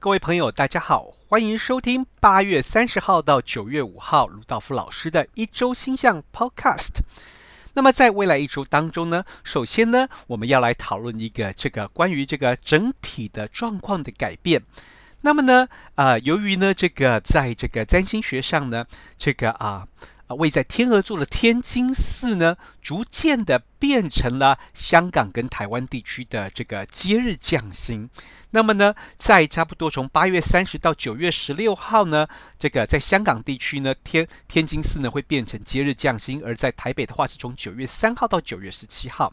各位朋友，大家好，欢迎收听八月三十号到九月五号鲁道夫老师的一周星象 Podcast。那么在未来一周当中呢，首先呢，我们要来讨论一个这个关于这个整体的状况的改变。那么呢，呃，由于呢，这个在这个占星学上呢，这个啊。啊，位在天鹅座的天津四呢，逐渐的变成了香港跟台湾地区的这个节日降星。那么呢，在差不多从八月三十到九月十六号呢，这个在香港地区呢，天天津四呢会变成节日降星；而在台北的话，是从九月三号到九月十七号。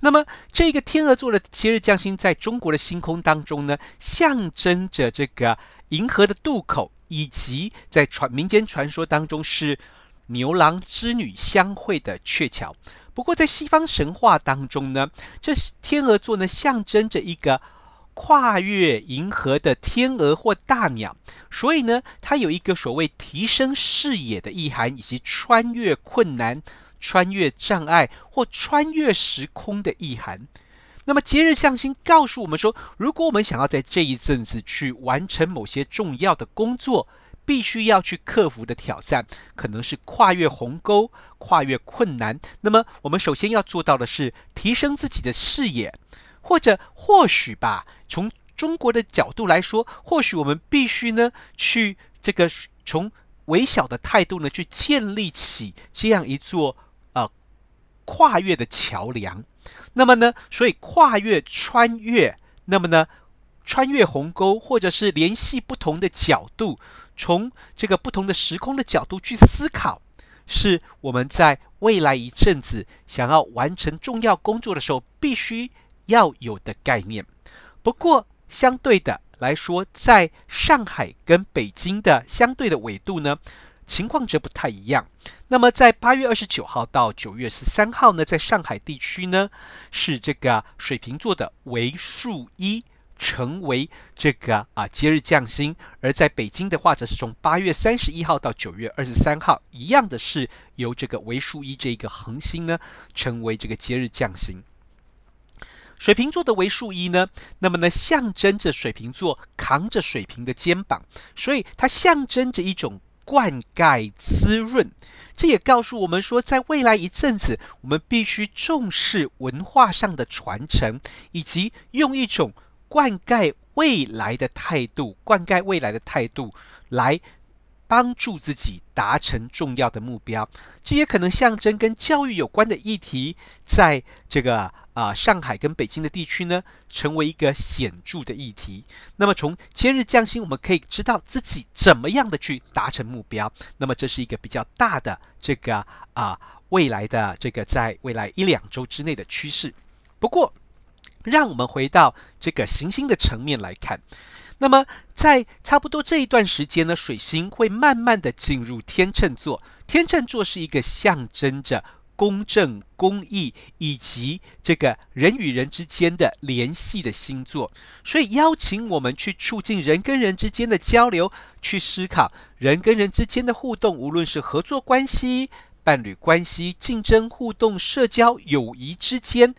那么这个天鹅座的节日降星，在中国的星空当中呢，象征着这个银河的渡口，以及在传民间传说当中是。牛郎织女相会的鹊桥。不过，在西方神话当中呢，这天鹅座呢象征着一个跨越银河的天鹅或大鸟，所以呢，它有一个所谓提升视野的意涵，以及穿越困难、穿越障碍或穿越时空的意涵。那么，节日象星告诉我们说，如果我们想要在这一阵子去完成某些重要的工作，必须要去克服的挑战，可能是跨越鸿沟、跨越困难。那么，我们首先要做到的是提升自己的视野，或者或许吧，从中国的角度来说，或许我们必须呢，去这个从微小的态度呢，去建立起这样一座呃跨越的桥梁。那么呢，所以跨越、穿越，那么呢，穿越鸿沟，或者是联系不同的角度。从这个不同的时空的角度去思考，是我们在未来一阵子想要完成重要工作的时候必须要有的概念。不过，相对的来说，在上海跟北京的相对的纬度呢，情况则不太一样。那么，在八月二十九号到九月十三号呢，在上海地区呢，是这个水瓶座的为数一。成为这个啊节日降星，而在北京的话，则是从八月三十一号到九月二十三号，一样的是由这个为数一这一个恒星呢，成为这个节日降星。水瓶座的为数一呢，那么呢象征着水瓶座扛着水瓶的肩膀，所以它象征着一种灌溉滋润。这也告诉我们说，在未来一阵子，我们必须重视文化上的传承，以及用一种。灌溉未来的态度，灌溉未来的态度，来帮助自己达成重要的目标。这也可能象征跟教育有关的议题，在这个啊、上海跟北京的地区呢，成为一个显著的议题。那么从节日降薪，我们可以知道自己怎么样的去达成目标。那么这是一个比较大的这个啊、未来的这个在未来一两周之内的趋势。不过，让我们回到这个行星的层面来看，那么在差不多这一段时间呢，水星会慢慢的进入天秤座。天秤座是一个象征着公正、公义以及这个人与人之间的联系的星座，所以邀请我们去促进人跟人之间的交流，去思考人跟人之间的互动，无论是合作关系、伴侣关系、竞争、互动、社交、友谊之间。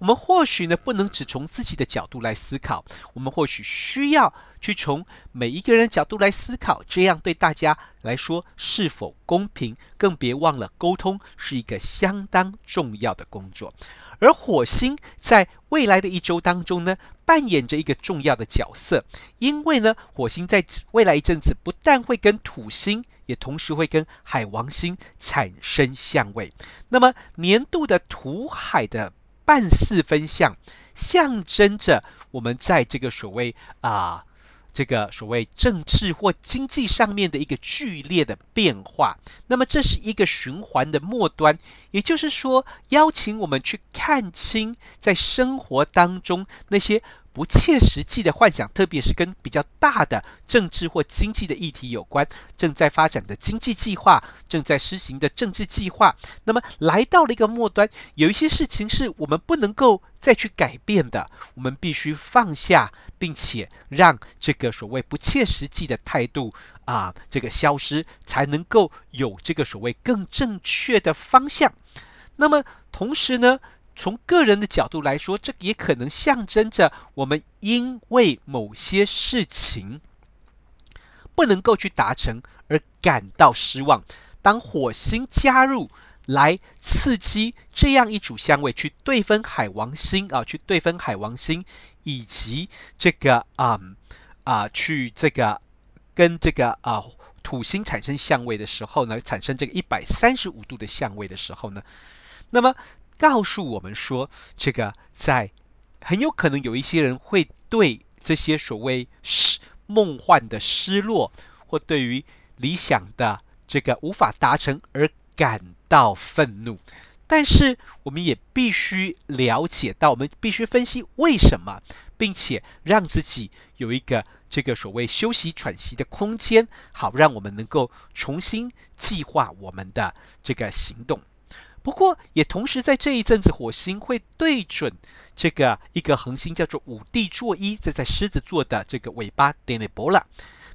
我们或许呢，不能只从自己的角度来思考，我们或许需要去从每一个人角度来思考，这样对大家来说是否公平？更别忘了，沟通是一个相当重要的工作。而火星在未来的一周当中呢，扮演着一个重要的角色，因为呢，火星在未来一阵子不但会跟土星，也同时会跟海王星产生相位。那么年度的土海的。半四分相，象征着我们在这个所谓啊，这个所谓政治或经济上面的一个剧烈的变化。那么这是一个循环的末端，也就是说，邀请我们去看清在生活当中那些。不切实际的幻想，特别是跟比较大的政治或经济的议题有关，正在发展的经济计划，正在实行的政治计划，那么来到了一个末端，有一些事情是我们不能够再去改变的，我们必须放下，并且让这个所谓不切实际的态度啊，这个消失，才能够有这个所谓更正确的方向。那么同时呢，从个人的角度来说，这也可能象征着我们因为某些事情不能够去达成而感到失望。当火星加入，来刺激这样一组相位，去对分海王星啊，去对分海王星，以及这个啊、啊，去这个跟这个啊土星产生相位的时候呢，产生这个一百三十五度的相位的时候呢，那么。告诉我们说，这个在很有可能有一些人会对这些所谓失梦幻的失落，或对于理想的这个无法达成而感到愤怒。但是我们也必须了解到，我们必须分析为什么，并且让自己有一个这个所谓休息喘息的空间，好让我们能够重新计划我们的这个行动。不过，也同时在这一阵子，火星会对准这个一个恒星，叫做五帝座一，这在狮子座的这个尾巴 Denebola。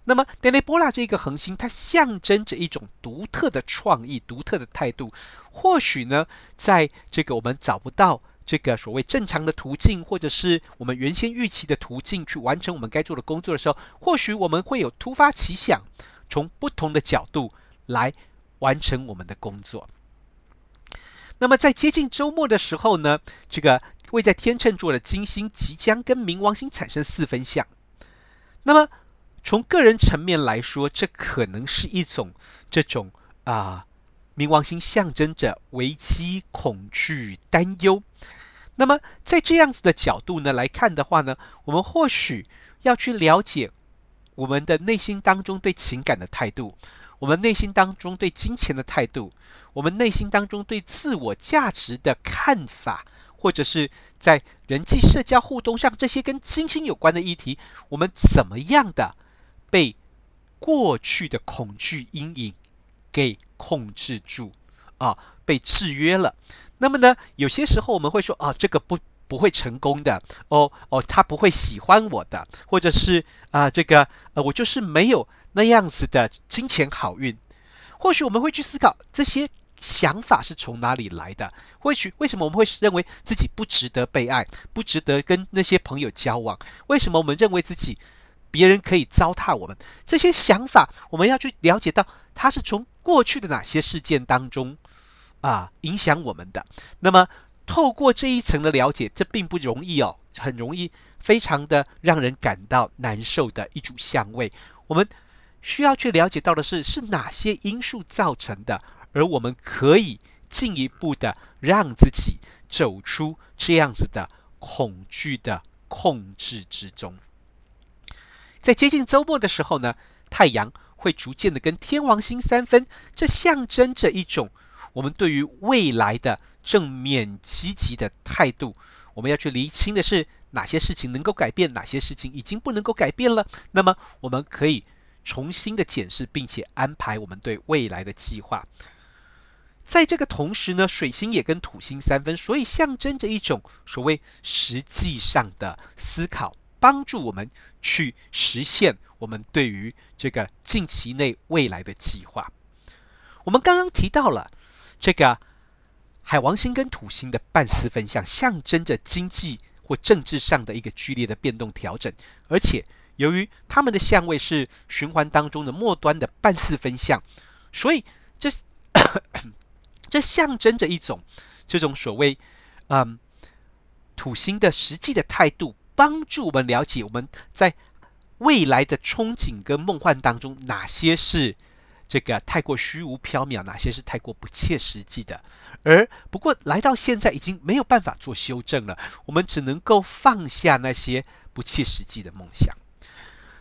那么 Denebola 这个恒星，它象征着一种独特的创意、独特的态度。或许呢，在这个我们找不到这个所谓正常的途径，或者是我们原先预期的途径去完成我们该做的工作的时候，或许我们会有突发奇想，从不同的角度来完成我们的工作。那么在接近周末的时候呢，这个位在天秤座的金星即将跟冥王星产生四分相。那么从个人层面来说，这可能是一种这种啊、冥王星象征着危机、恐惧、担忧。那么在这样子的角度呢来看的话呢，我们或许要去了解我们的内心当中对情感的态度。我们内心当中对金钱的态度，我们内心当中对自我价值的看法，或者是在人际社交互动上这些跟金星有关的议题，我们怎么样的被过去的恐惧阴影给控制住啊，被制约了？那么呢，有些时候我们会说啊，这个不不会成功的哦哦，他不会喜欢我的，或者是啊，这个呃，我就是没有。那样子的金钱好运，或许我们会去思考这些想法是从哪里来的？或许为什么我们会认为自己不值得被爱，不值得跟那些朋友交往？为什么我们认为自己别人可以糟蹋我们？这些想法，我们要去了解到，它是从过去的哪些事件当中啊影响我们的？那么透过这一层的了解，这并不容易哦，很容易，非常的让人感到难受的一组相位，我们。需要去了解到的是，是哪些因素造成的，而我们可以进一步的让自己走出这样子的恐惧的控制之中。在接近周末的时候呢，太阳会逐渐的跟天王星三分，这象征着一种我们对于未来的正面积极的态度。我们要去厘清的是哪些事情能够改变，哪些事情已经不能够改变了。那么我们可以。重新的检视，并且安排我们对未来的计划。在这个同时呢，水星也跟土星三分，所以象征着一种所谓实际上的思考，帮助我们去实现我们对于这个近期内未来的计划。我们刚刚提到了这个海王星跟土星的半四分相，象征着经济或政治上的一个剧烈的变动调整，而且。由于他们的相位是循环当中的末端的半四分相，所以这 这象征着一种这种所谓嗯土星的实际的态度，帮助我们了解我们在未来的憧憬跟梦幻当中，哪些是这个太过虚无缥缈，哪些是太过不切实际的。而不过来到现在已经没有办法做修正了，我们只能够放下那些不切实际的梦想。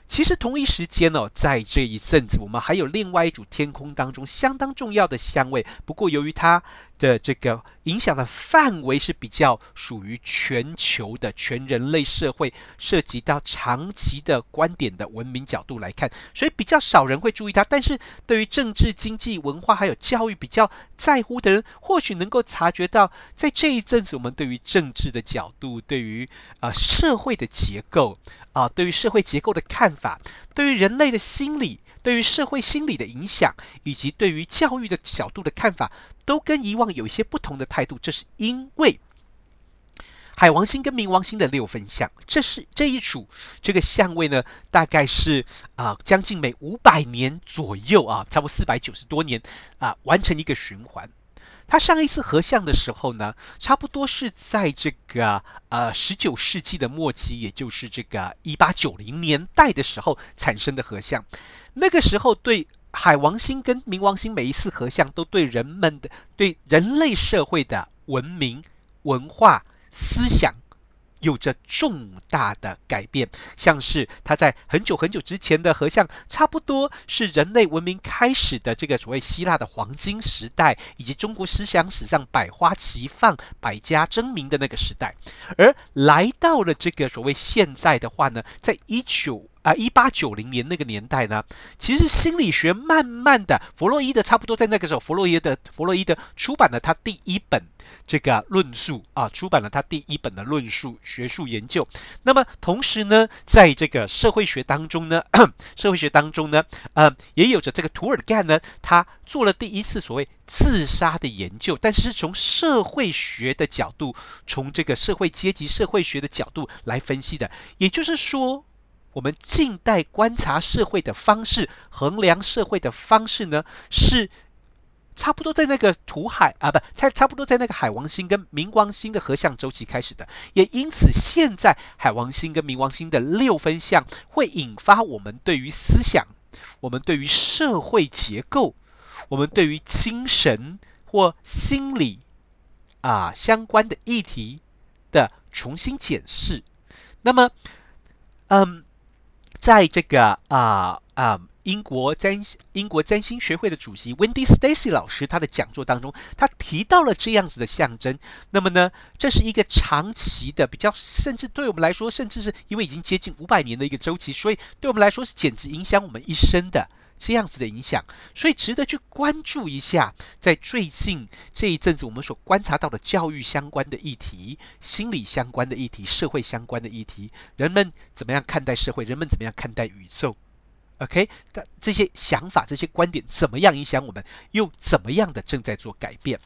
其实同一时间哦，在这一阵子，我们还有另外一组天空当中相当重要的香味。不过，由于它的这个影响的范围是比较属于全球的全人类社会，涉及到长期的观点的文明角度来看，所以比较少人会注意它。但是对于政治、经济、文化还有教育比较在乎的人，或许能够察觉到，在这一阵子，我们对于政治的角度，对于啊、社会的结构啊、对于社会结构的看法，对于人类的心理。对于社会心理的影响，以及对于教育的角度的看法，都跟以往有一些不同的态度。这是因为海王星跟冥王星的六分相，这是这一组这个相位呢，大概是啊、将近每五百年左右啊，差不多四百九十多年啊、完成一个循环。它上一次合相的时候呢，差不多是在这个呃十九世纪的末期，也就是这个一八九零年代的时候产生的合相。那个时候对海王星跟冥王星每一次合相，都对人们的对人类社会的文明文化。思想有着重大的改变，像是他在很久很久之前的和像，差不多是人类文明开始的这个所谓希腊的黄金时代，以及中国思想史上百花齐放、百家争鸣的那个时代。而来到了这个所谓现在的话呢，在一九啊一八九零年那个年代呢，其实心理学慢慢的，弗洛伊德差不多在那个时候，弗洛伊德弗洛伊德出版了他第一本。这个论述啊，出版了他第一本的论述学术研究。那么同时呢，在这个社会学当中呢，社会学当中呢，呃，也有着这个涂尔干呢，他做了第一次所谓自杀的研究，但是是从社会学的角度，从这个社会阶级社会学的角度来分析的。也就是说，我们近代观察社会的方式，衡量社会的方式呢，是。差不多在那个土海啊，不，差差不多在那个海王星跟冥王星的合相周期开始的，也因此现在海王星跟冥王星的六分相会引发我们对于思想、我们对于社会结构、我们对于精神或心理啊相关的议题的重新检视。那么，嗯，在这个啊啊。英国占英国占星学会的主席 Wendy Stacy 老师，他的讲座当中，他提到了这样子的象征。那么呢，这是一个长期的，比较甚至对我们来说，甚至是因为已经接近五百年的一个周期，所以对我们来说是简直影响我们一生的这样子的影响，所以值得去关注一下。在最近这一阵子，我们所观察到的教育相关的议题、心理相关的议题、社会相关的议题，人们怎么样看待社会？人们怎么样看待宇宙？OK，的这些想法、这些观点怎么样影响我们？又怎么样的正在做改变？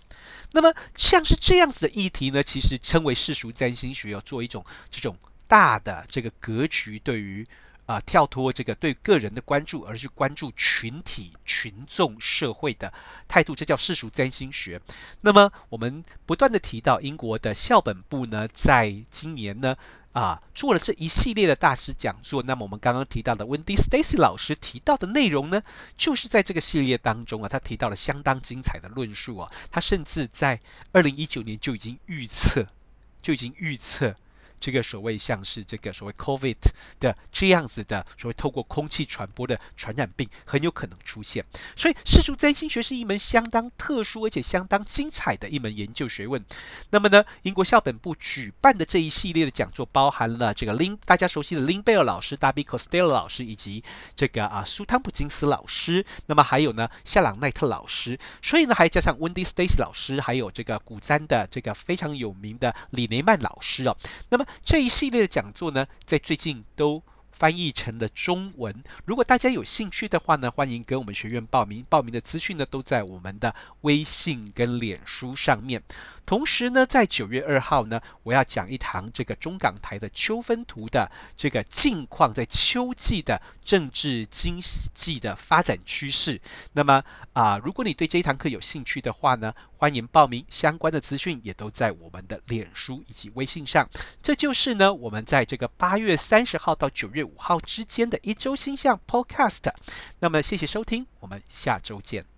那么像是这样子的议题呢，其实称为世俗占星学，要做一种这种大的这个格局，对于啊、跳脱这个对个人的关注，而是关注群体、群众、社会的态度，这叫世俗占星学。那么我们不断的提到英国的校本部呢，在今年呢。啊，做了这一系列的大师讲座。那么我们刚刚提到的 Wendy Stacy 老师提到的内容呢，就是在这个系列当中啊，他提到了相当精彩的论述啊。他甚至在二零一九年就已经预测，就已经预测。这个所谓像是这个所谓 COVID 的这样子的所谓透过空气传播的传染病很有可能出现，所以世俗占星学是一门相当特殊而且相当精彩的一门研究学问。那么呢，英国校本部举办的这一系列的讲座包含了这个林大家熟悉的林贝尔老师、Darby Costello 老师以及这个啊苏汤普金斯老师，那么还有呢夏朗奈特老师，所以呢还加上 Wendy Stacy 老师，还有这个古占的这个非常有名的李雷曼老师哦，那么。这一系列的讲座呢，在最近都翻译成了中文。如果大家有兴趣的话呢，欢迎跟我们学院报名。报名的资讯呢，都在我们的微信跟脸书上面。同时呢，在九月二号呢，我要讲一堂这个中港台的秋分图的这个近况，在秋季的政治经济的发展趋势。那么啊、如果你对这一堂课有兴趣的话呢，欢迎报名。相关的资讯也都在我们的脸书以及微信上。这就是呢，我们在这个八月三十号到九月五号之间的一周星象 Podcast。那么，谢谢收听，我们下周见。